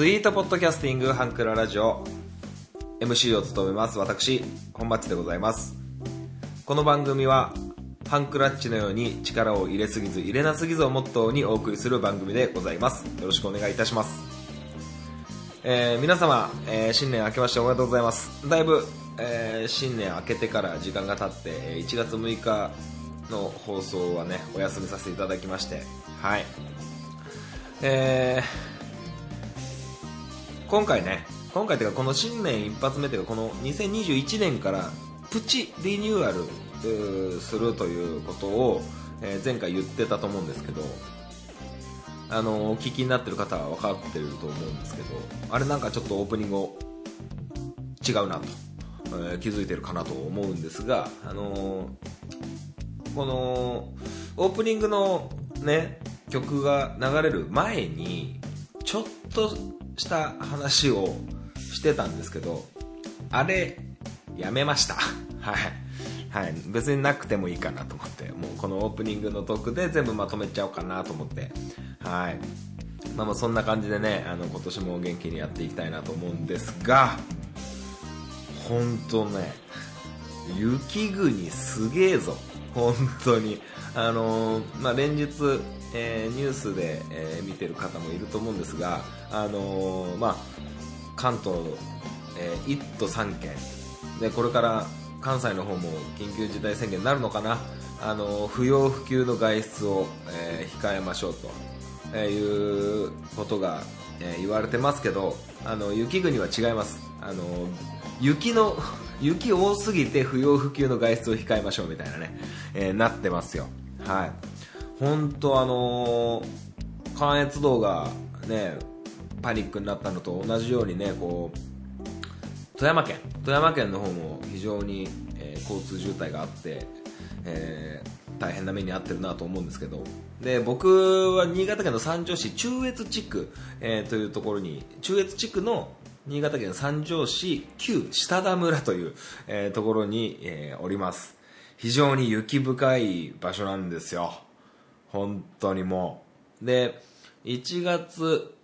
スイートポッドキャスティングハンクララジオ。MC を務めます。私本マッチでございます。この番組はハンクラッチのように力を入れすぎず入れなすぎずをモットーにお送りする番組でございます。よろしくお願いいたします。えー皆様、えー新年明けましておめでとうございます。だいぶ、えー新年明けてから時間が経って1月6日の放送はねお休みさせていただきまして。はい。えー今回ね今回というかこの新年一発目というかこの2021年からプチリニューアルするということを、え前回言ってたと思うんですけどあのお聞きになってる方は分かってると思うんですけどあれなんかちょっとオープニング違うなと、えー気づいてるかなと思うんですがあのーこのオープニングのね曲が流れる前にちょっとした話をしてたんですけどあれやめました。はい。はい。別になくてもいいかなと思ってもうこのオープニングのトークで全部まとめちゃおうかなと思って。はい。まあまあそんな感じでねあの今年も元気にやっていきたいなと思うんですが本当ね雪国すげえぞ。本当に。あのーまあ、連日、えーニュースで、えー見てる方もいると思うんですが、あのーまあ、関東、え1都3県。でこれから関西の方も緊急事態宣言になるのかな、あのー不要不急の外出を、えー控えましょうと、えいうことが、え言われてますけどあの雪国は違います。あの雪の 雪多すぎて不要不急の外出を控えましょうみたいなね、えなってますよ。はい。本当あの関越道がねパニックになったのと同じようにねこう富山県富山県の方も非常に、えー交通渋滞があって、えー大変な目に遭ってるなと思うんですけど。で僕は新潟県の三条市中越地区、えーというところに中越地区の新潟県三条市旧下田村という、えーところに、えーおります。非常に雪深い場所なんですよ。本当にもう。で1月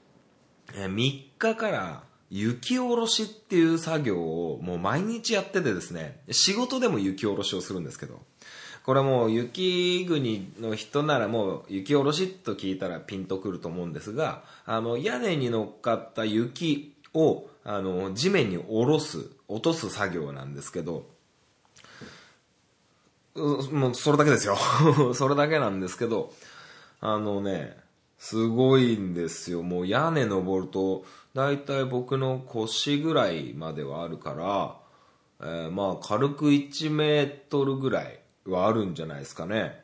3日から雪下ろしっていう作業をもう毎日やっててですね仕事でも雪下ろしをするんですけどこれもう雪国の人ならもう雪下ろしと聞いたらピンとくると思うんですがあの屋根に乗っかった雪をあの地面に下ろす落とす作業なんですけどもうそれだけですよ。それだけなんですけどあのねすごいんですよ。もう屋根登ると大体僕の腰ぐらいまではあるから、えーまあ軽く1メートルぐらいはあるんじゃないですかね。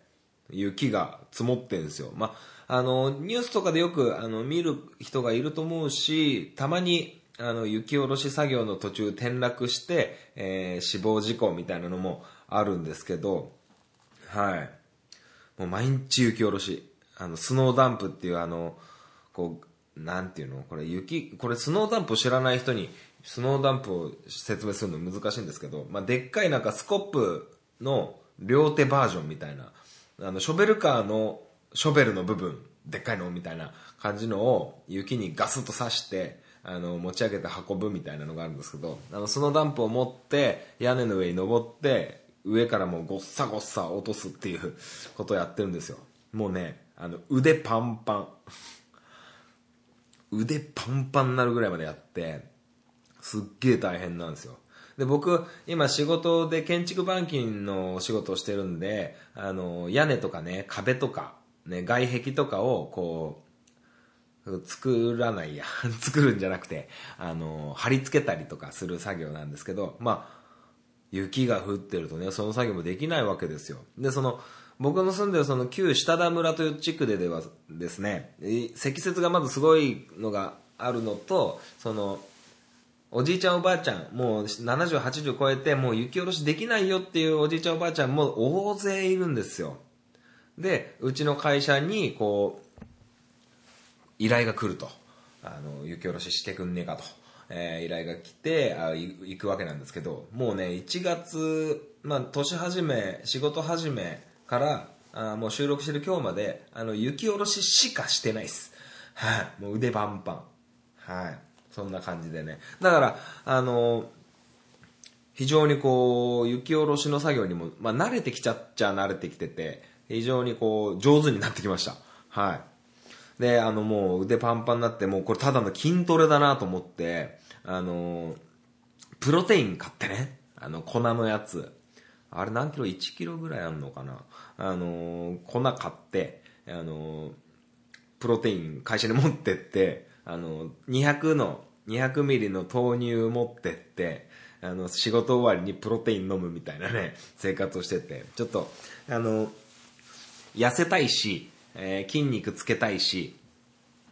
雪が積もってんですよ。まああのニュースとかでよくあの見る人がいると思うしたまにあの雪下ろし作業の途中転落して、えー死亡事故みたいなのもあるんですけどはい。もう毎日雪下ろし。あのスノーダンプっていうあのこうなんていうの？これ雪これスノーダンプを知らない人にスノーダンプを説明するの難しいんですけど、まあ、でっかいなんかスコップの両手バージョンみたいなあのショベルカーのショベルの部分でっかいのみたいな感じのを雪にガスッと刺してあの持ち上げて運ぶみたいなのがあるんですけどあのスノーダンプを持って屋根の上に登って上からもうごっさごっさ落とすっていうことをやってるんですよ。もうねあの腕パンパン。腕パンパンになるぐらいまでやってすっげえ大変なんですよ。で僕今仕事で建築板金の仕事をしてるんであの屋根とかね壁とか、ね、外壁とかをこう作らないや。作るんじゃなくてあの貼り付けたりとかする作業なんですけどまあ雪が降ってるとねその作業もできないわけですよ。でその僕の住んでるその旧下田村という地区でではですね積雪がまずすごいのがあるのとそのおじいちゃんおばあちゃんもう7080超えてもう雪下ろしできないよっていうおじいちゃんおばあちゃんも大勢いるんですよ。でうちの会社にこう依頼が来ると。あの雪下ろししてくんねえかと、えー依頼が来てあ行くわけなんですけどもうね1月、まあ、年始め仕事始めからあもう収録してる今日まであの雪下ろししかしてないですはい、もう腕パンパンはい。そんな感じでね。だから、あの非常にこう、雪下ろしの作業にも、まあ慣れてきちゃっちゃ慣れてきてて、非常にこう、上手になってきました。はい。で、あのもう腕パンパンになって、もうこれただの筋トレだなと思って、あのプロテイン買ってね、あの粉のやつ。あれ何キロ ?1 キロぐらいあんのかな？あの粉買って、あのプロテイン会社に持ってって、あの、200の、200ミリの豆乳持ってって、あの、仕事終わりにプロテイン飲むみたいなね、生活をしてて、ちょっと、あの、痩せたいし、えー筋肉つけたいし、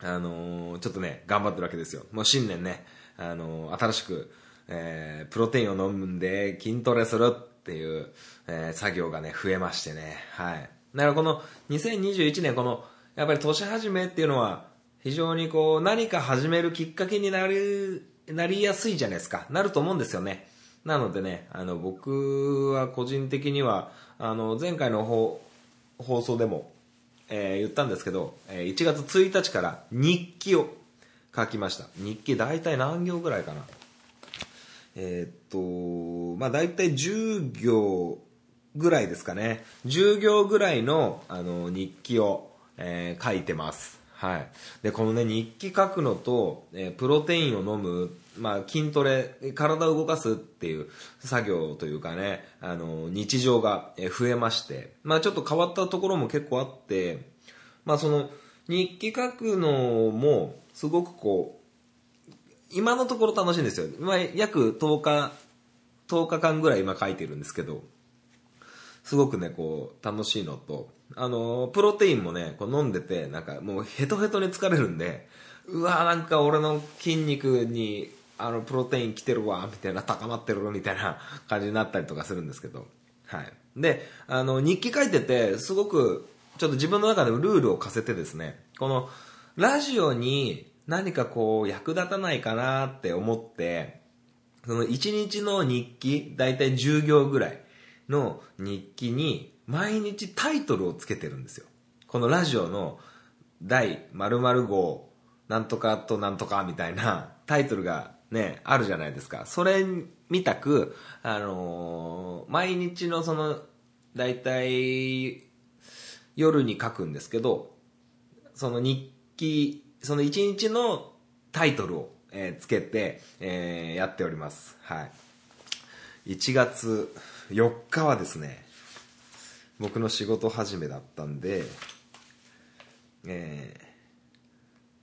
あのちょっとね、頑張ってるわけですよ。もう新年ね、あの新しく、えープロテインを飲むんで筋トレするっていう、えー作業がね、増えましてね。はい。だからこの2021年、この、やっぱり年始めっていうのは、非常にこう、何か始めるきっかけになる、なりやすいじゃないですか。なると思うんですよね。なのでね、あの、僕は個人的には、あの、前回の放放送でも、えー言ったんですけど、えー1月1日から日記を書きました。日記大体何行ぐらいかな。えーっと、まあ大体10行ぐらいですかね。10行ぐらいのあの日記を、えー書いてます。はい。で、このね、日記書くのと、えープロテインを飲む、まあ筋トレ、体を動かすっていう作業というかね、あの、日常が増えまして、まあちょっと変わったところも結構あって、まあその、日記書くのも、すごくこう、今のところ楽しいんですよ。今、約10日、10日間ぐらい今書いてるんですけど、すごくね、こう、楽しいのと、あの、プロテインもね、こう飲んでて、なんかもうヘトヘトに疲れるんで、うわなんか俺の筋肉に、あの、プロテイン来てるわ、みたいな、高まってるみたいな感じになったりとかするんですけど、はい。で、あの、日記書いてて、すごく、ちょっと自分の中でもルールを課せてですね、この、ラジオに何かこう、役立たないかなって思って、その1日の日記、だいたい10行ぐらいの日記に、毎日タイトルをつけてるんですよ。このラジオの第〇〇号、なんとかとなんとかみたいなタイトルがね、あるじゃないですか。それみたく、あのー毎日のその、だいたい夜に書くんですけど、その日記、その一日のタイトルを、えーつけて、えーやっております。はい。1月4日はですね、僕の仕事始めだったんで、えー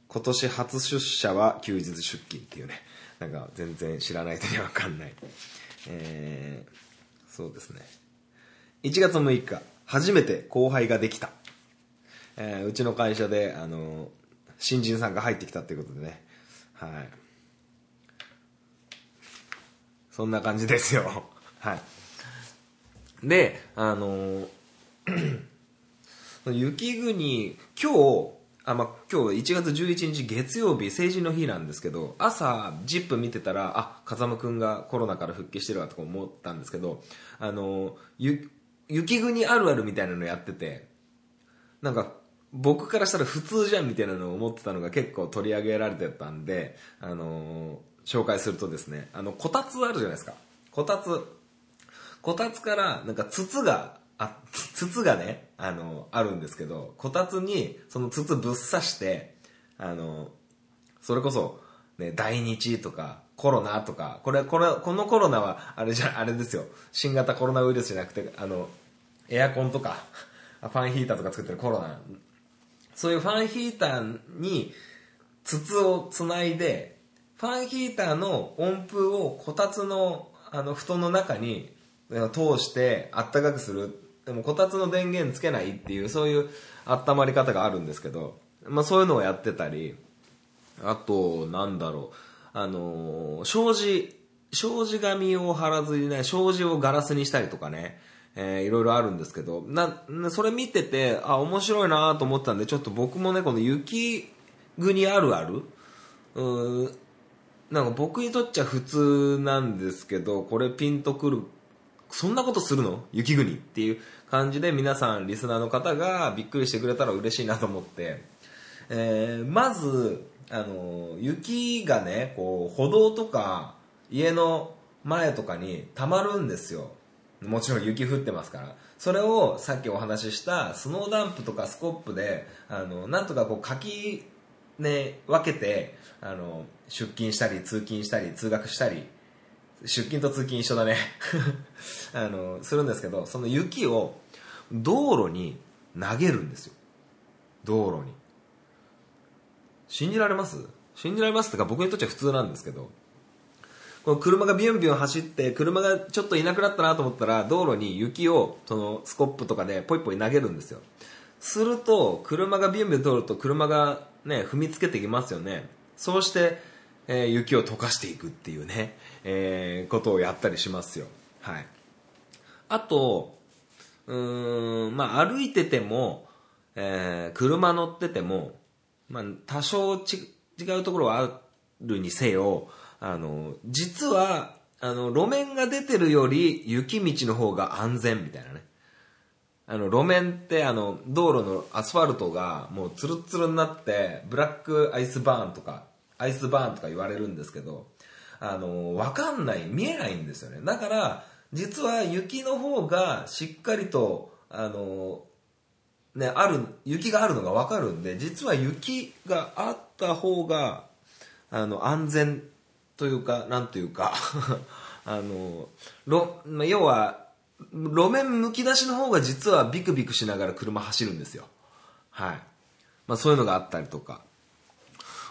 今年初出社は休日出勤っていうね、なんか全然知らない人にはわかんない。えーそうですね。1月6日、初めて後輩ができた。えーうちの会社で、あの、新人さんが入ってきたっていうことでね。はい。そんな感じですよ。はい。で、あの、雪国、今日、あ、まあ、今日1月11日月曜日成人の日なんですけど、朝、ジップ見てたら、あ、風間くんがコロナから復帰してるわとか思ったんですけど、あの、ゆ、雪国あるあるみたいなのやってて、なんか、僕からしたら普通じゃんみたいなのを思ってたのが結構取り上げられてたんで、あのー紹介するとですね、あの、こたつあるじゃないですか。こたつ。こたつから、なんか筒が、あ、筒がね、あの、あるんですけど、こたつに、その筒ぶっ刺して、あの、それこそ、ね、大日とか、コロナとか、これ、これ、このコロナは、あれじゃ、あれですよ。新型コロナウイルスじゃなくて、あの、エアコンとか、ファンヒーターとか作ってるコロナ。そういうファンヒーターに筒をつないで、ファンヒーターの温風をこたつのあの布団の中に通してあったかくする。でもこたつの電源つけないっていうそういう温まり方があるんですけど、まあそういうのをやってたり、あと、なんだろう、あのー障子、障子紙を貼らずにね、障子をガラスにしたりとかね、えーいろいろあるんですけど、な、それ見てて、あ、面白いなと思ったんで、ちょっと僕もね、この雪国あるあるうーなんか僕にとっちゃ普通なんですけど、これピンとくる、そんなことするの？雪国っていう感じで皆さん、リスナーの方がびっくりしてくれたら嬉しいなと思って、えーまず、あの雪がねこう歩道とか家の前とかに溜まるんですよ。もちろん雪降ってますから。それをさっきお話ししたスノーダンプとかスコップであのなんとかこうかきね分けてあの出勤したり通勤したり通学したり出勤と通勤一緒だね。あのするんですけどその雪を道路に投げるんですよ。道路に。信じられます？信じられますってか僕にとっては普通なんですけど。この車がビュンビュン走って車がちょっといなくなったなと思ったら道路に雪をそのスコップとかでポイポイ投げるんですよ。すると車がビュンビュン通ると車がね踏みつけてきますよね。そうして、えー雪を溶かしていくっていうね、えーことをやったりしますよ。はい。あとうーんまあ歩いてても、えー車乗ってても、まあ、多少違うところはあるにせよあの実はあの路面が出てるより雪道の方が安全みたいなね。あの路面ってあの道路のアスファルトがもうツルツルになってブラックアイスバーンとかアイスバーンとか言われるんですけどあの分かんない見えないんですよね。だから実は雪の方がしっかりとあのね、ある雪があるのが分かるんで実は雪があった方があの安全というかなんというか あのろま要は路面むき出しの方が実はビクビクしながら車走るんですよはい、まあ、そういうのがあったりとか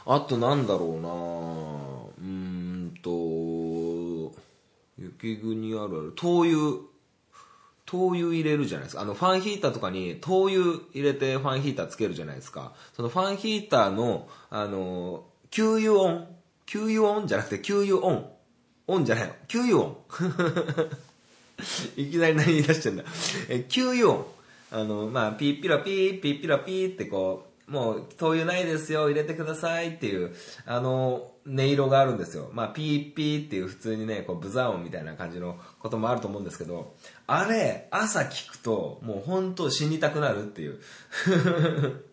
あとなんだろうなうんと雪国あるある灯油灯油入れるじゃないですか。あの、ファンヒーターとかに灯油入れてファンヒーターつけるじゃないですか。そのファンヒーターの、あの、給油音。給油音じゃなくて給油音。音じゃないの。給油音。いきなり何言い出してんだ。え、給油音。あの、まあ、ピーピラピー、ピーピラピーってこう、もう、灯油ないですよ、入れてくださいっていう、あの、音色があるんですよ。まあ、ピーピーっていう普通にね、こう、ブザー音みたいな感じのこともあると思うんですけど、あれ、朝聞くと、もう本当死にたくなるっていう。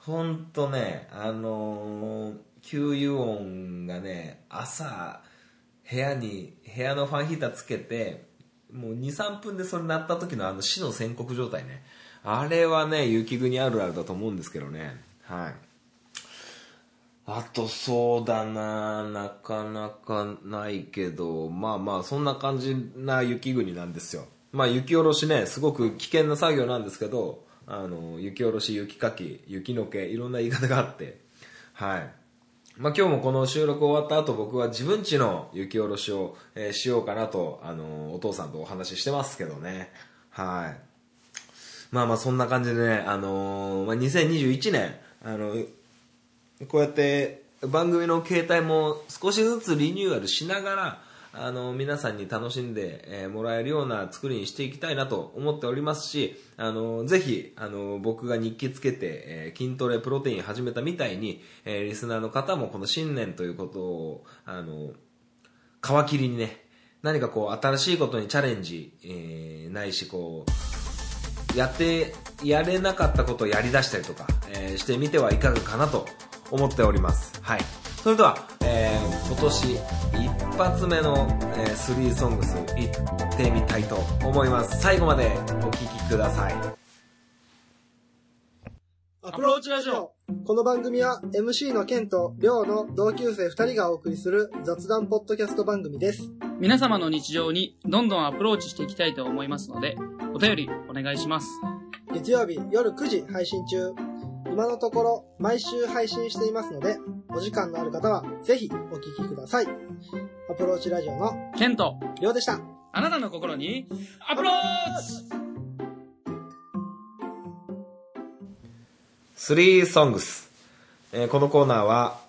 本当ね、あのー給油音がね、朝、部屋に、部屋のファンヒーターつけて、もう2、3分でそれ鳴った時のあの死の宣告状態ね。あれはね、雪国あるあるだと思うんですけどね。はい。あとそうだななかなかないけど、まあまあそんな感じな雪国なんですよ。まあ雪下ろしね、すごく危険な作業なんですけど、あの、雪下ろし、雪かき、雪のけ、いろんな言い方があって、はい。まあ今日もこの収録終わった後僕は自分ちの雪下ろしを、えーしようかなと、あの、お父さんとお話ししてますけどね。はい。まあまあそんな感じでね、あのーまあ、2021年、あの、こうやって番組の携帯も少しずつリニューアルしながら、あの、皆さんに楽しんで、もらえるような作りにしていきたいなと思っておりますし、あの、ぜひ、あの、僕が日記つけて、筋トレ、プロテイン始めたみたいに、リスナーの方もこの新年ということを、あの、皮切りにね、何かこう、新しいことにチャレンジ、えないし、こう、やってやれなかったことをやり出したりとか、えしてみてはいかがかなと思っております。はい。それでは、えー今年一発目の、えー、3ソングスいってみたいと思います。最後までお聴きください。アプローチラジオこの番組は MC のケンとリョウの同級生2人がお送りする雑談ポッドキャスト番組です。皆様の日常にどんどんアプローチしていきたいと思いますので、お便りお願いします。月曜日夜9時配信中。今のところ毎週配信していますので、お時間のある方はぜひお聞きください。アプローチラジオのケント、リョウでした。あなたの心にアプローチ3ソングス、えーこのコーナーは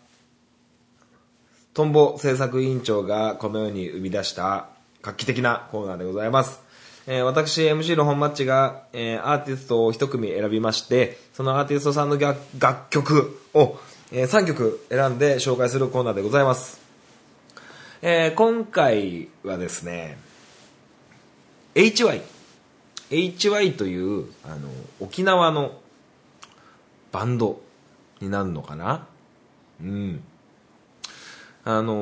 トンボ制作委員長がこのように生み出した画期的なコーナーでございます、えー私 MC の本マッチが、えーアーティストを一組選びましてそのアーティストさんの楽曲を、え3曲選んで紹介するコーナーでございます、えー今回はですね HY HY というあの沖縄のバンドになるのかな？うん。あの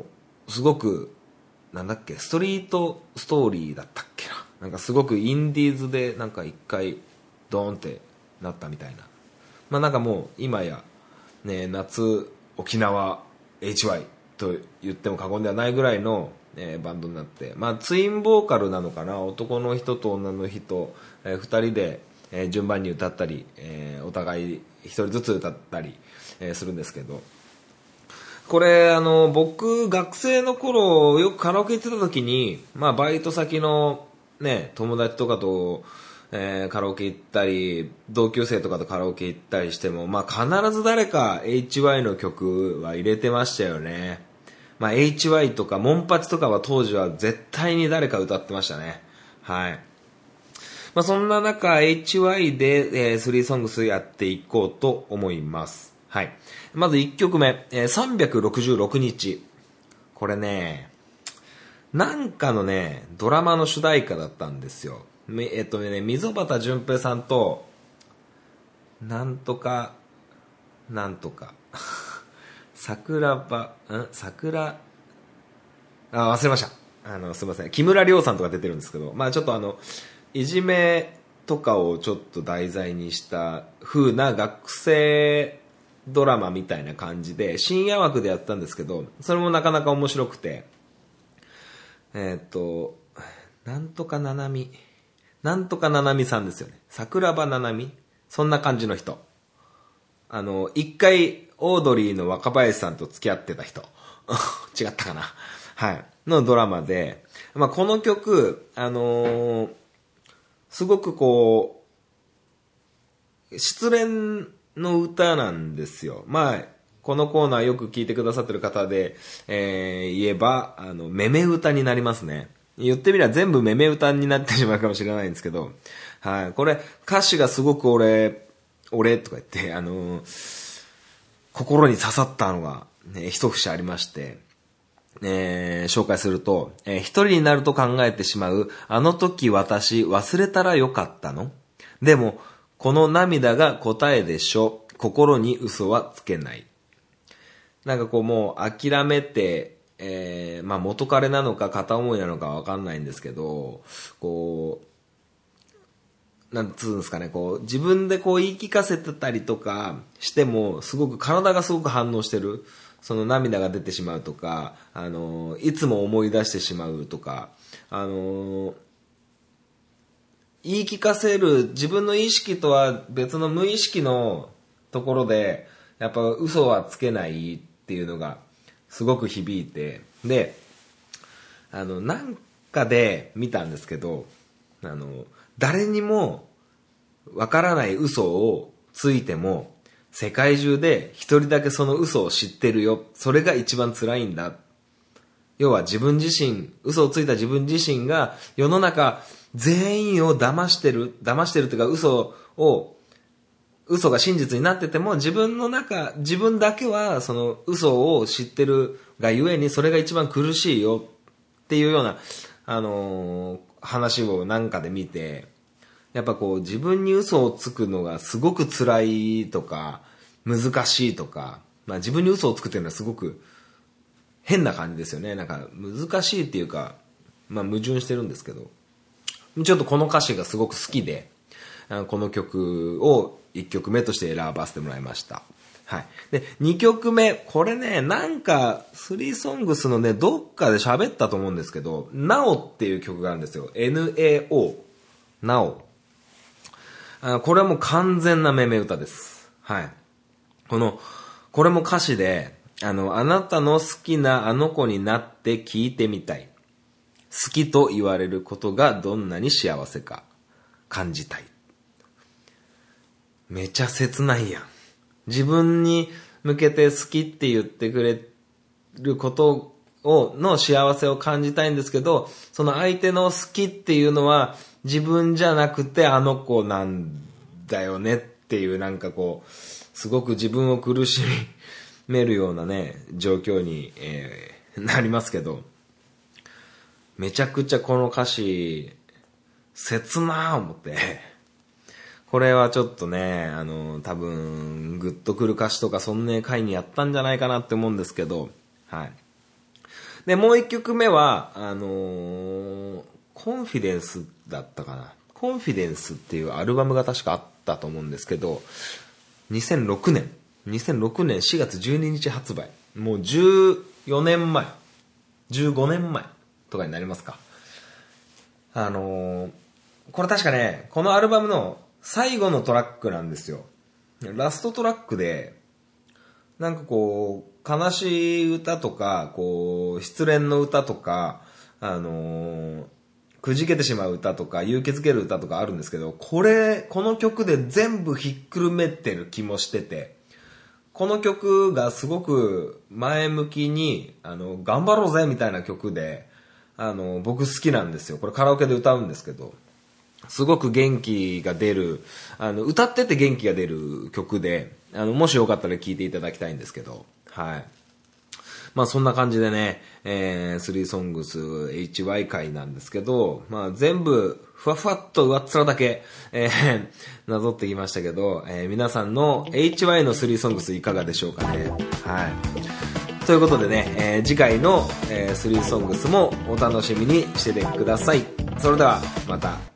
ーすごく、なんだっけ、ストリートストーリーだったっけな？なんかすごくインディーズでなんか一回ドーンってなったみたいな。まあなんかもう今や、ね、夏沖縄 HY と言っても過言ではないぐらいの、えーバンドになって、まあツインボーカルなのかな、男の人と女の人、えー二人で、えー順番に歌ったり、えーお互い一人ずつ歌ったり、えーするんですけど、これ、あの、僕、学生の頃、よくカラオケ行ってた時に、まあ、バイト先の、ね、友達とかと、えーカラオケ行ったり、同級生とかとカラオケ行ったりしても、まあ、必ず誰か HY の曲は入れてましたよね。まあ、HY とか、モンパチとかは当時は絶対に誰か歌ってましたね。はい。まあ、そんな中、HY で、えー、3ソングスやっていこうと思います。はい。まず1曲目、えー366日。これね、なんかのね、ドラマの主題歌だったんですよ。えっとね、溝端淳平さんと、なんとか、なんとか、桜庭、ん？桜、あ、忘れました。あの、すいません。木村亮さんとか出てるんですけど、まあちょっとあの、いじめとかをちょっと題材にした風な学生ドラマみたいな感じで、深夜枠でやったんですけど、それもなかなか面白くて、えーっと、なんとかななみ、なんとかななみさんですよね。桜庭ななみそんな感じの人。あの、一回、オードリーの若林さんと付き合ってた人。違ったかな。はい。のドラマで、まあ、この曲、あのーすごくこう、失恋の歌なんですよ。まあ、このコーナーよく聞いてくださってる方で、えー言えば、あの、めめ歌になりますね。言ってみれば全部めめ歌になってしまうかもしれないんですけど、はい。これ、歌詞がすごく俺、俺とか言って、あのー心に刺さったのが、ね、一節ありまして、えー紹介すると、えー一人になると考えてしまう、あの時私忘れたらよかったの？でも、この涙が答えでしょ。心に嘘はつけない。なんかこうもう諦めて、えーまあ元彼なのか片思いなのかわかんないんですけど、こう、なんつうんですかね、こう、自分でこう言い聞かせてたりとかしても、すごく体がすごく反応してる。その涙が出てしまうとか、あの、いつも思い出してしまうとか、あの、言い聞かせる自分の意識とは別の無意識のところで、やっぱ嘘はつけないっていうのがすごく響いて、で、あの、なんかで見たんですけど、あの、誰にもわからない嘘をついても、世界中で一人だけその嘘を知ってるよ。それが一番辛いんだ。要は自分自身、嘘をついた自分自身が世の中全員を騙してる、騙してるというか嘘を、嘘が真実になってても自分の中、自分だけはその嘘を知ってるがゆえにそれが一番苦しいよっていうような、あのー話をなんかで見て、やっぱこう自分に嘘をつくのがすごく辛いとか、難しいとか、まあ自分に嘘をつくっていうのはすごく変な感じですよね。なんか難しいっていうか、まあ矛盾してるんですけど、ちょっとこの歌詞がすごく好きで、この曲を1曲目として選ばせてもらいました。はい。で、2曲目、これね、なんか、スリーソングスのね、どっかで喋ったと思うんですけど、なおっていう曲があるんですよ。N-A-O。なお。あこれはもう完全なめめ歌です。はい。この、これも歌詞で、あの、あなたの好きなあの子になって聞いてみたい。好きと言われることがどんなに幸せか感じたい。めちゃ切ないやん。自分に向けて好きって言ってくれることを、の幸せを感じたいんですけど、その相手の好きっていうのは自分じゃなくてあの子なんだよねっていうなんかこう、すごく自分を苦しめるようなね、状況に、えーなりますけど、めちゃくちゃこの歌詞、切なぁ思って、これはちょっとね、あの、多分、グッとくる歌詞とかそんな回にやったんじゃないかなって思うんですけど、はい。で、もう一曲目は、あのーコンフィデンスだったかな。コンフィデンスっていうアルバムが確かあったと思うんですけど、2006年、2006年4月12日発売。もう14年前、15年前とかになりますか？あのーこれ確かね、このアルバムの最後のトラックなんですよ。ラストトラックで、なんかこう、悲しい歌とか、こう、失恋の歌とか、あのーくじけてしまう歌とか、勇気づける歌とかあるんですけど、これ、この曲で全部ひっくるめてる気もしてて、この曲がすごく前向きに、あの、頑張ろうぜみたいな曲で、あの、僕好きなんですよ。これカラオケで歌うんですけど、すごく元気が出る、あの、歌ってて元気が出る曲で、あの、もしよかったら聴いていただきたいんですけど、はい。まあそんな感じでね、えー、スリーソングス HY 回なんですけど、まあ全部、ふわふわっと上っ面だけ、えー、なぞってきましたけど、えー皆さんの HY のスリーソングスいかがでしょうかね。はい。ということでね、えー次回の、えー、スリーソングスもお楽しみにしててください。それでは、また。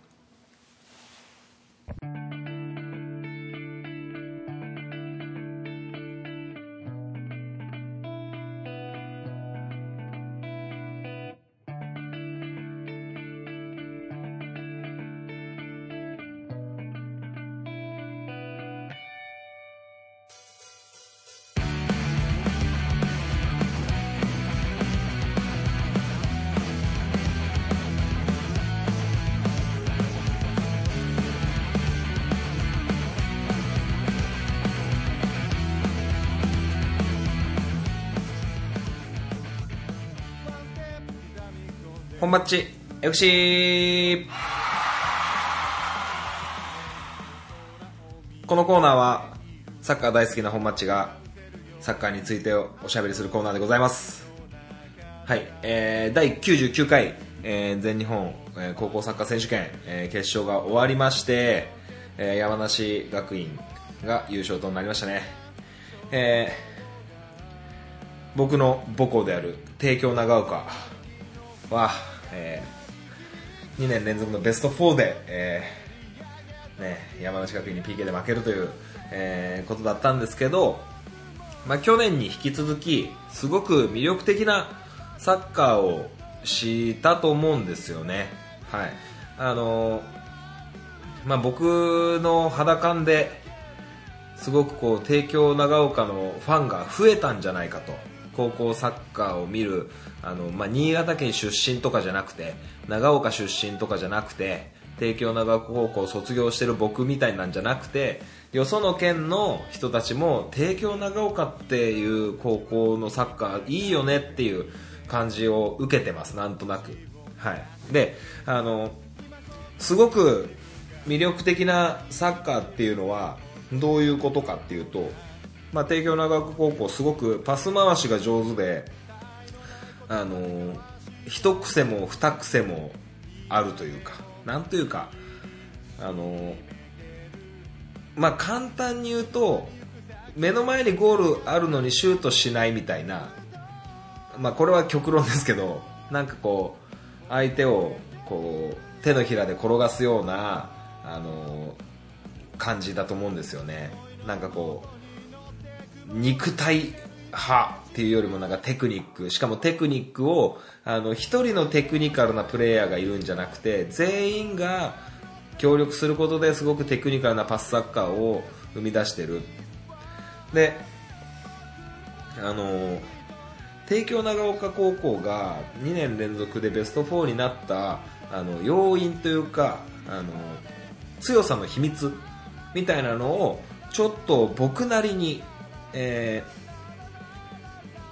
マッチ。FC このコーナーはサッカー大好きな本マッチがサッカーについておしゃべりするコーナーでございます。はい、えー、第99回、えー全日本、えー高校サッカー選手権、えー決勝が終わりまして、えー山梨学院が優勝となりましたね。えー僕の母校である帝京長岡は、え2年連続のベスト4で、えーね、山梨学院に PK で負けるという、えーことだったんですけど、まあ、去年に引き続きすごく魅力的なサッカーをしたと思うんですよね。はいあのまあ、僕の肌感ですごくこう帝京長岡のファンが増えたんじゃないかと高校サッカーを見るあの、まあ、新潟県出身とかじゃなくて長岡出身とかじゃなくて帝京長岡高校を卒業してる僕みたいなんじゃなくてよその県の人たちも帝京長岡っていう高校のサッカーいいよねっていう感じを受けてますなんとなく。はい。であのすごく魅力的なサッカーっていうのはどういうことかっていうと、まあ、帝京長岡高校すごくパス回しが上手であの一癖も二癖もあるというかなんというかあのまあ簡単に言うと目の前にゴールあるのにシュートしないみたいなまあこれは極論ですけどなんかこう相手をこう手のひらで転がすようなあの感じだと思うんですよね。なんかこう肉体派っていうよりもなんかテクニック。しかもテクニックをあの一人のテクニカルなプレイヤーがいるんじゃなくて全員が協力することですごくテクニカルなパスサッカーを生み出してる。であの帝京長岡高校が2年連続でベスト4になったあの要因というかあの強さの秘密みたいなのをちょっと僕なりに、えー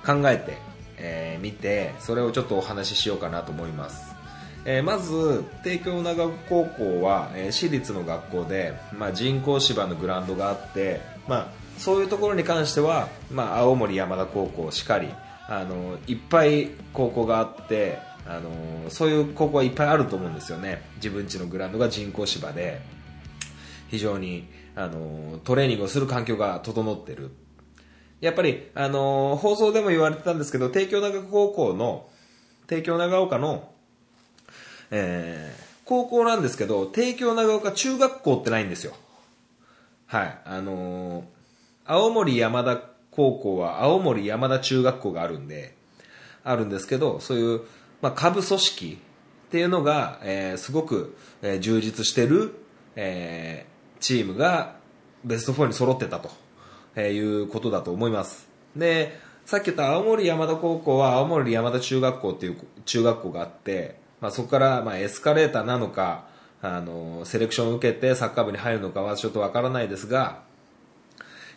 考えて、えー見てそれをちょっとお話ししようかなと思います、えーまず帝京長岡高校は、えー私立の学校で、まあ、人工芝のグラウンドがあって、まあ、そういうところに関しては、まあ、青森山田高校しかりあのいっぱい高校があってあのそういう高校はいっぱいあると思うんですよね。自分家のグラウンドが人工芝で。非常に、あの、トレーニングをする環境が整ってる。やっぱり、あの、放送でも言われてたんですけど、帝京長岡高校の、帝京長岡の、えー、高校なんですけど、帝京長岡中学校ってないんですよ。はい。あのー青森山田高校は青森山田中学校があるんで、あるんですけど、そういう、まあ、下部組織っていうのが、えーすごく、えー充実してる、えーチームがベスト4に揃ってたと、えーいうことだと思います。で、さっき言った青森山田高校は青森山田中学校っていう中学校があって、まあ、そこから、まあ、エスカレーターなのか、あの、セレクションを受けてサッカー部に入るのかはちょっとわからないですが、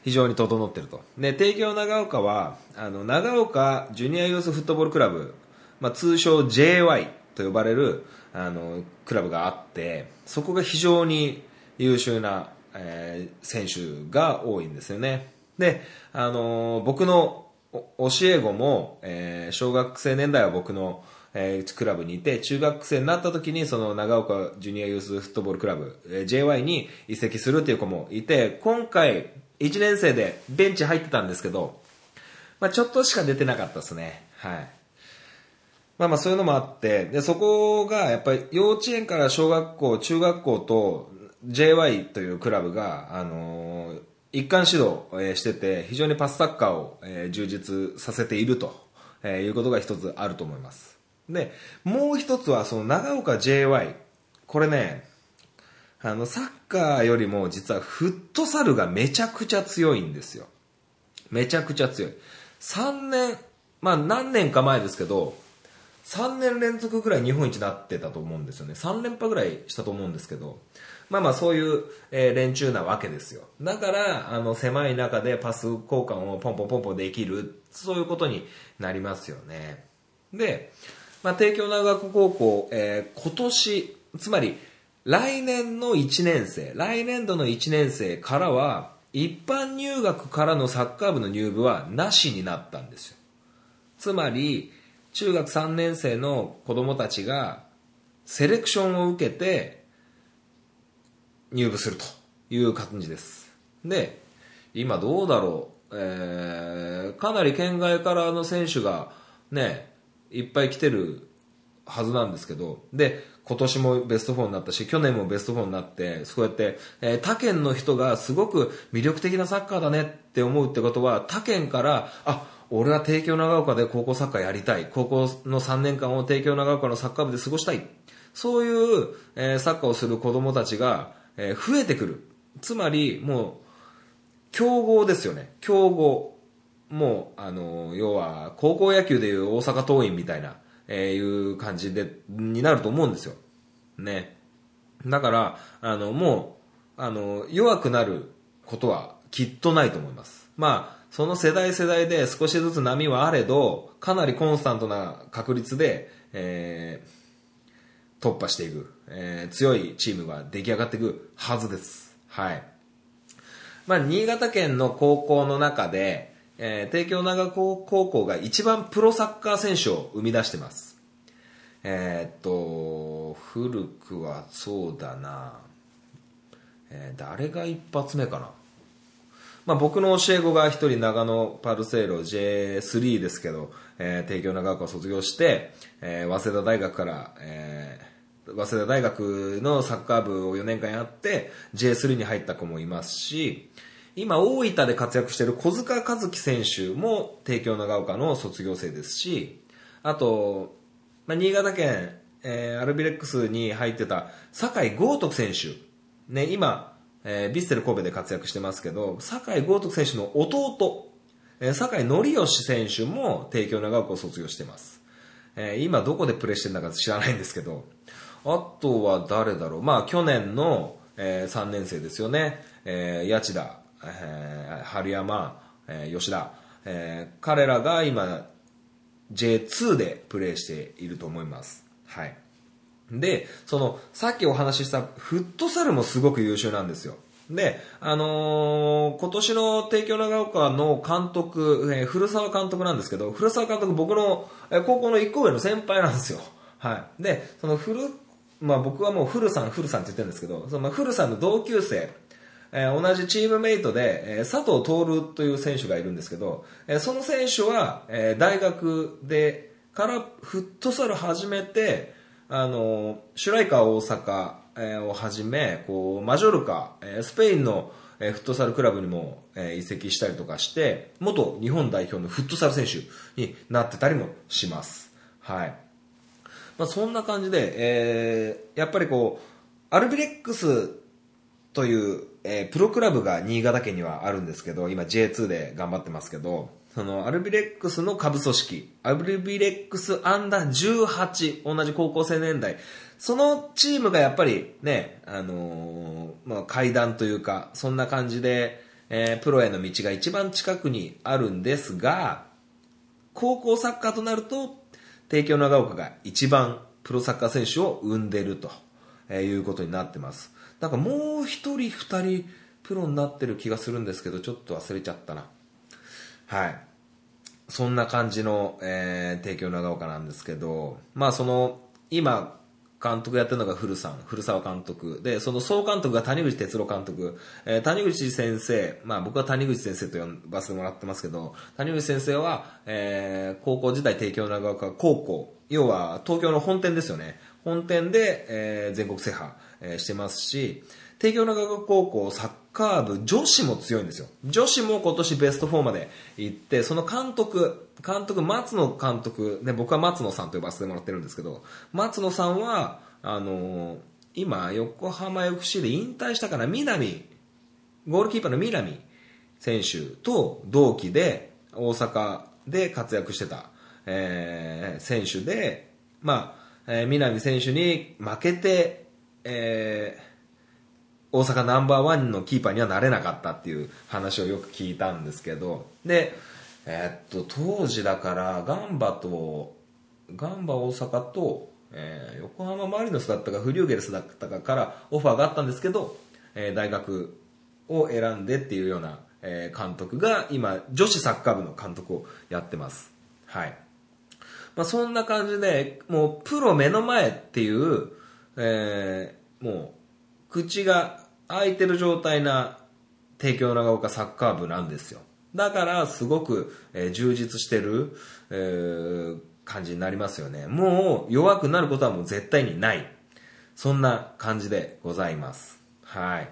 非常に整ってると。で、帝京長岡は、あの、長岡ジュニアユースフットボールクラブ、まあ、通称 JY と呼ばれる、あの、クラブがあって、そこが非常に優秀な、えー選手が多いんですよね。で、あの僕の教え子も、えー小学生年代は僕の、えークラブにいて、中学生になった時にその長岡ジュニアユースフットボールクラブ、えー JY に移籍するっていう子もいて、今回1年生でベンチ入ってたんですけど、まあちょっとしか出てなかったですね。はい。まあまあそういうのもあって、で、そこがやっぱり幼稚園から小学校、中学校と JY というクラブが、あのー一貫指導してて、非常にパスサッカーを充実させているということが一つあると思います。で、もう一つはその長岡 JY。これね、あの、サッカーよりも実はフットサルがめちゃくちゃ強いんですよ。めちゃくちゃ強い。3年、まあ何年か前ですけど、3年連続ぐらい日本一になってたと思うんですよね。3連覇ぐらいしたと思うんですけど、まあまあそういう、え連中なわけですよ。だから、あの狭い中でパス交換をポンポンポンポンできる、そういうことになりますよね。で、まあ帝京長学高校、えー今年、つまり来年の1年生、来年度の1年生からは、一般入学からのサッカー部の入部はなしになったんですよ。つまり、中学3年生の子供たちが、セレクションを受けて、入部するという感じです。で、今どうだろう。えー、かなり県外からの選手がね、いっぱい来てるはずなんですけど、で、今年もベスト4になったし、去年もベスト4になって、そうやって、えー他県の人がすごく魅力的なサッカーだねって思うってことは、他県から、あ、俺は帝京長岡で高校サッカーやりたい。高校の3年間を帝京長岡のサッカー部で過ごしたい。そういう、えーサッカーをする子供たちが、えー増えてくる。つまり、もう、強豪ですよね。強豪。もう、あの、要は、高校野球でいう大阪桐蔭みたいな、えーいう感じで、になると思うんですよ。ね。だから、あの、もう、あの、弱くなることはきっとないと思います。まあ、その世代世代で少しずつ波はあれど、かなりコンスタントな確率で、えー突破していく、えー強いチームが出来上がっていくはずです。はい。まあ、新潟県の高校の中で、えー帝京長高高校が一番プロサッカー選手を生み出してます。えーっと、古くはそうだな、えー誰が一発目かな？まあ、僕の教え子が一人長野パルセイロ J3 ですけど、えー帝京長岡を卒業して、えー早稲田大学から、えー早稲田大学のサッカー部を4年間やって J3 に入った子もいますし、今大分で活躍している小塚和樹選手も帝京長岡の卒業生ですし、あと、まあ、新潟県、えーアルビレックスに入ってた酒井豪徳選手。ね、今、えービッセル神戸で活躍してますけど、酒井豪徳選手の弟、えー酒井則義選手も帝京長岡を卒業してます。えー今どこでプレーしてるんだか知らないんですけど、あとは誰だろう。まあ去年の、え3年生ですよね。えー、八千田、えー春山、えー吉田、えー彼らが今 J2 でプレーしていると思います。はい。で、その、さっきお話ししたフットサルもすごく優秀なんですよ。で、あのー今年の帝京長岡の監督、えー古澤監督なんですけど、古澤監督僕の、えー高校の一個上の先輩なんですよ。はい。で、その古、まあ僕はもう古さん、古さんって言ってるんですけど、その古さんの同級生、えー同じチームメイトで、えー佐藤徹という選手がいるんですけど、えーその選手は、えー大学でからフットサル始めて、あのシュライカー大阪、えをはじめこうマジョルカ、えスペインの、えフットサルクラブにも、え移籍したりとかして元日本代表のフットサル選手になってたりもします。はいまあ、そんな感じで、えーやっぱりこうアルビレックスという、えープロクラブが新潟県にはあるんですけど、今 J2 で頑張ってますけど、そのアルビレックスの下部組織、アルビレックスアンダー18、同じ高校生年代、そのチームがやっぱりね、あのーまあ、階段というか、そんな感じで、えープロへの道が一番近くにあるんですが、高校サッカーとなると、帝京長岡が一番プロサッカー選手を生んでるとえーいうことになってます。なんかもう一人二人プロになってる気がするんですけど、ちょっと忘れちゃったな。はい。そんな感じの、えー、帝京長岡なんですけど、まあその、今、監督やってるのが古さん、古沢監督。で、その総監督が谷口哲郎監督。えー谷口先生、まあ僕は谷口先生と呼ばせてもらってますけど、谷口先生は、えー高校時代帝京長岡高校、要は東京の本店ですよね。本店で、えー全国制覇、えーしてますし、帝京長岡高校サッカー部女子も強いんですよ。女子も今年ベスト4まで行って、その監督、監督、松野監督、ね、僕は松野さんと呼ばせてもらってるんですけど、松野さんは、あのー今、横浜 FC で引退したから、南、ゴールキーパーの南選手と同期で、大阪で活躍してた、えー選手で、まあ、えー南選手に負けて、えー大阪ナンバーワンのキーパーにはなれなかったっていう話をよく聞いたんですけど、で、えーっと、当時だから、ガンバと、ガンバ大阪と、えー横浜マリノスだったか、フリューゲルスだったかからオファーがあったんですけど、えー大学を選んでっていうような、えー監督が今、女子サッカー部の監督をやってます。はい。まあ、そんな感じで、もうプロ目の前っていう、えーもう、口が開いてる状態な帝京長岡サッカー部なんですよ。だから、すごく、えー充実してる、えー感じになりますよね。もう、弱くなることはもう絶対にない。そんな感じでございます。はい。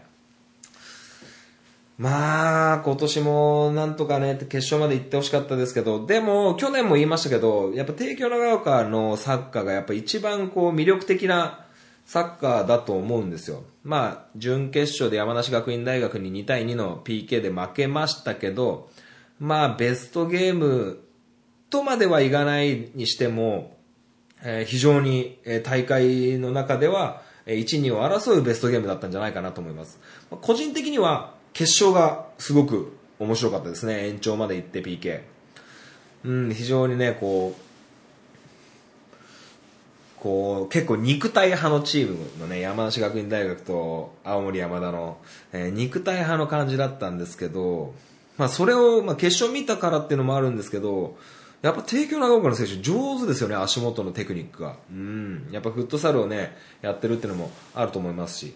まあ、今年もなんとかね、決勝まで行ってほしかったですけど、でも、去年も言いましたけど、やっぱ帝京長岡のサッカーがやっぱ一番こう魅力的なサッカーだと思うんですよ。まあ、準決勝で山梨学院大学に2対2の PK で負けましたけど、まあ、ベストゲームとまではいかないにしても、えー非常に、大会の中では、1、2を争うベストゲームだったんじゃないかなと思います。個人的には、決勝がすごく面白かったですね。延長まで行って PK。うん、非常にね、こう、こう、結構肉体派のチームのね、山梨学院大学と青森山田の、えー肉体派の感じだったんですけど、まあそれを、まあ決勝見たからっていうのもあるんですけど、やっぱ帝京長岡の選手上手ですよね、足元のテクニックが。うん。やっぱフットサルをね、やってるっていうのもあると思いますし。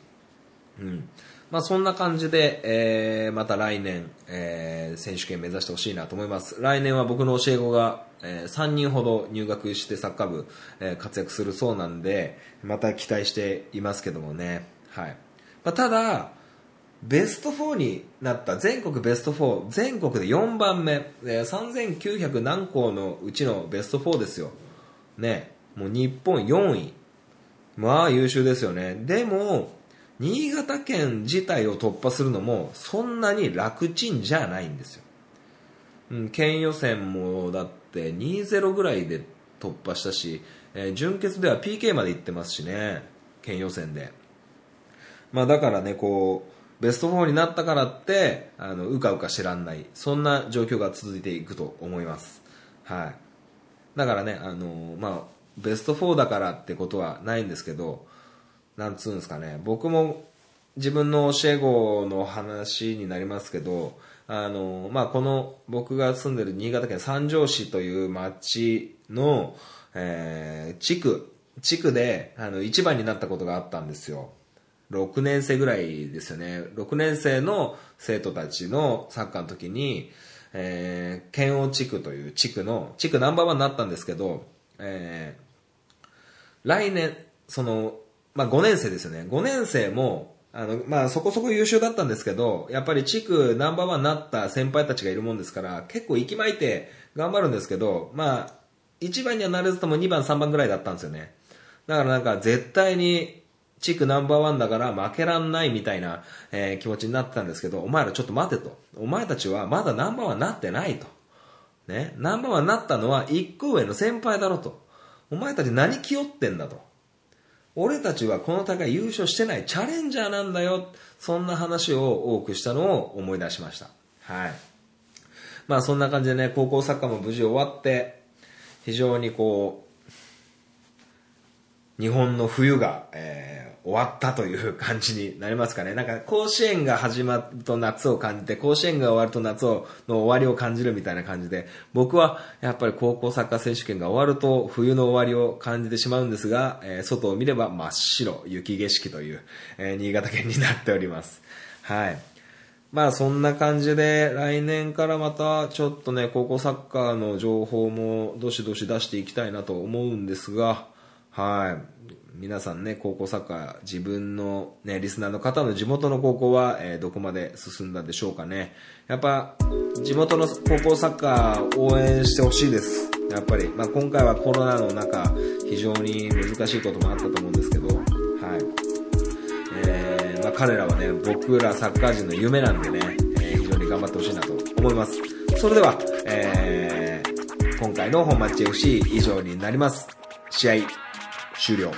うん。まあそんな感じで、えー、また来年、えー、選手権目指してほしいなと思います。来年は僕の教え子が、えー、3人ほど入学してサッカー部、えー活躍するそうなんで、また期待していますけどもね。はい。まあただ、ベスト4になった全国ベスト4全国で4番目、えー3900何校のうちのベスト4ですよ。ね。もう日本4位。まあ優秀ですよね。でも新潟県自体を突破するのもそんなに楽ちんじゃないんですよ、うん、県予選もだって2-0ぐらいで突破したし、えー準決では PK まで行ってますしね県予選でまあだからね、こう、ベスト4になったからって、あの、うかうか知らんない。そんな状況が続いていくと思います。はい。だからね、あのまあ、ベスト4だからってことはないんですけど、なんつうんですかね、僕も自分の教え子の話になりますけど、あのまあ、この僕が住んでる新潟県三条市という町の、えー地区、地区で、あの、一番になったことがあったんですよ。6年生ぐらいですよね。6年生の生徒たちのサッカーの時に、えー、県央地区という地区の、地区ナンバーワンになったんですけど、えー、来年、その、まあ、5年生ですよね。5年生も、あの、まあ、そこそこ優秀だったんですけど、やっぱり地区ナンバーワンになった先輩たちがいるもんですから、結構息巻いて頑張るんですけど、まあ、1番にはなれずとも2番、3番ぐらいだったんですよね。だからなんか絶対に地区ナンバーワンだから負けらんないみたいな、えー、気持ちになってたんですけど、お前らちょっと待てと。お前たちはまだナンバーワンなってないと。ね。ナンバーワンなったのは1個上の先輩だろと。お前たち何気負ってんだと。俺たちはこの大会優勝してないチャレンジャーなんだよ。そんな話を多くしたのを思い出しました。はい。まあそんな感じでね、高校サッカーも無事終わって、非常にこう、日本の冬が、えー、終わったという感じになりますかね。なんか甲子園が始まると夏を感じて、甲子園が終わると夏をの終わりを感じるみたいな感じで、僕はやっぱり高校サッカー選手権が終わると冬の終わりを感じてしまうんですが、えー、外を見れば真っ白、雪景色という、えー、新潟県になっております。はい。まあそんな感じで来年からまたちょっとね、高校サッカーの情報もどしどし出していきたいなと思うんですが、はい。皆さんね、高校サッカー、自分のね、リスナーの方の地元の高校は、えー、どこまで進んだでしょうかね。やっぱ、地元の高校サッカー応援してほしいです。やっぱり、まあ今回はコロナの中、非常に難しいこともあったと思うんですけど、はい。えー、まあ彼らはね、僕らサッカー人の夢なんでね、えー、非常に頑張ってほしいなと思います。それでは、えー、今回の本マッチ FC 以上になります。試合終了。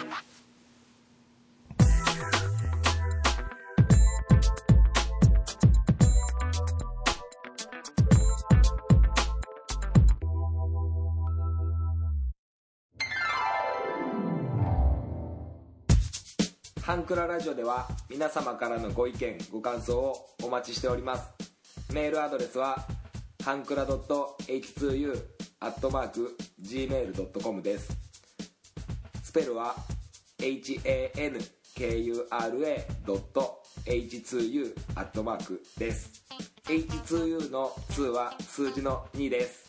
ハンクララジオでは皆様からのご意見ご感想をお待ちしておりますメールアドレスはハンクラ .h2u.gmail.com ですスペルは hankura.h2u です。H2U の2は数字の2です。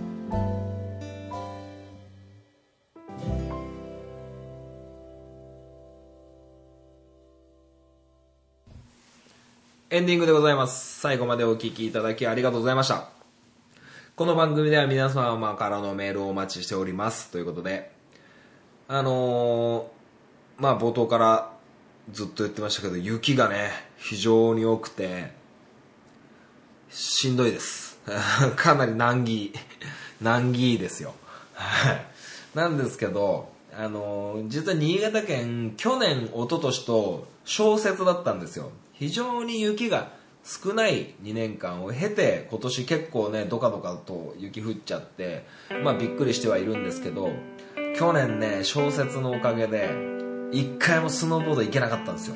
エンディングでございます。最後までお聞きいただきありがとうございました。この番組では皆様からのメールをお待ちしております。ということで、あのー、まあ冒頭からずっと言ってましたけど、雪がね、非常に多くて、しんどいです。かなり難儀、難儀ですよ。はい。なんですけど、あのー、実は新潟県、去年、一昨年と小説だったんですよ。非常に雪が少ない2年間を経て今年結構ねドカドカと雪降っちゃってまあびっくりしてはいるんですけど去年ね小説のおかげで一回もスノーボード行けなかったんですよ。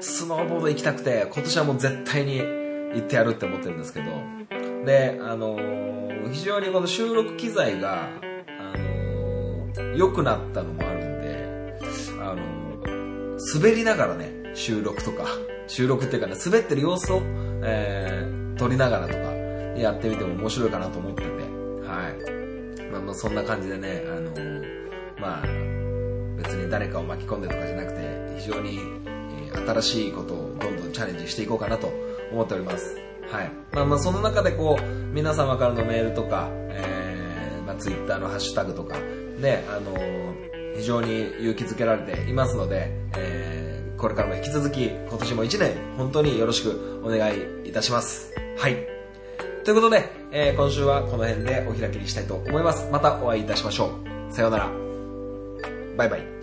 スノーボード行きたくて今年はもう絶対に行ってやるって思ってるんですけどであのー、非常にこの収録機材があの、良くなったのもあるんであの、滑りながらね収録とか、収録っていうかね、滑ってる様子を、えー、撮りながらとか、やってみても面白いかなと思ってて、はい。まあ、まあ、そんな感じでね、あのー、まあ、別に誰かを巻き込んでとかじゃなくて、非常に、えー、新しいことをどんどんチャレンジしていこうかなと思っております。はい。まあまあ、その中でこう、皆様からのメールとか、えー、まあ、ツイッターのハッシュタグとか、ね、あのー、非常に勇気づけられていますので、えーこれからも引き続き今年も1年本当によろしくお願いいたします。はい。ということで、えー今週はこの辺でお開きにしたいと思います。またお会いいたしましょう。さようなら。バイバイ。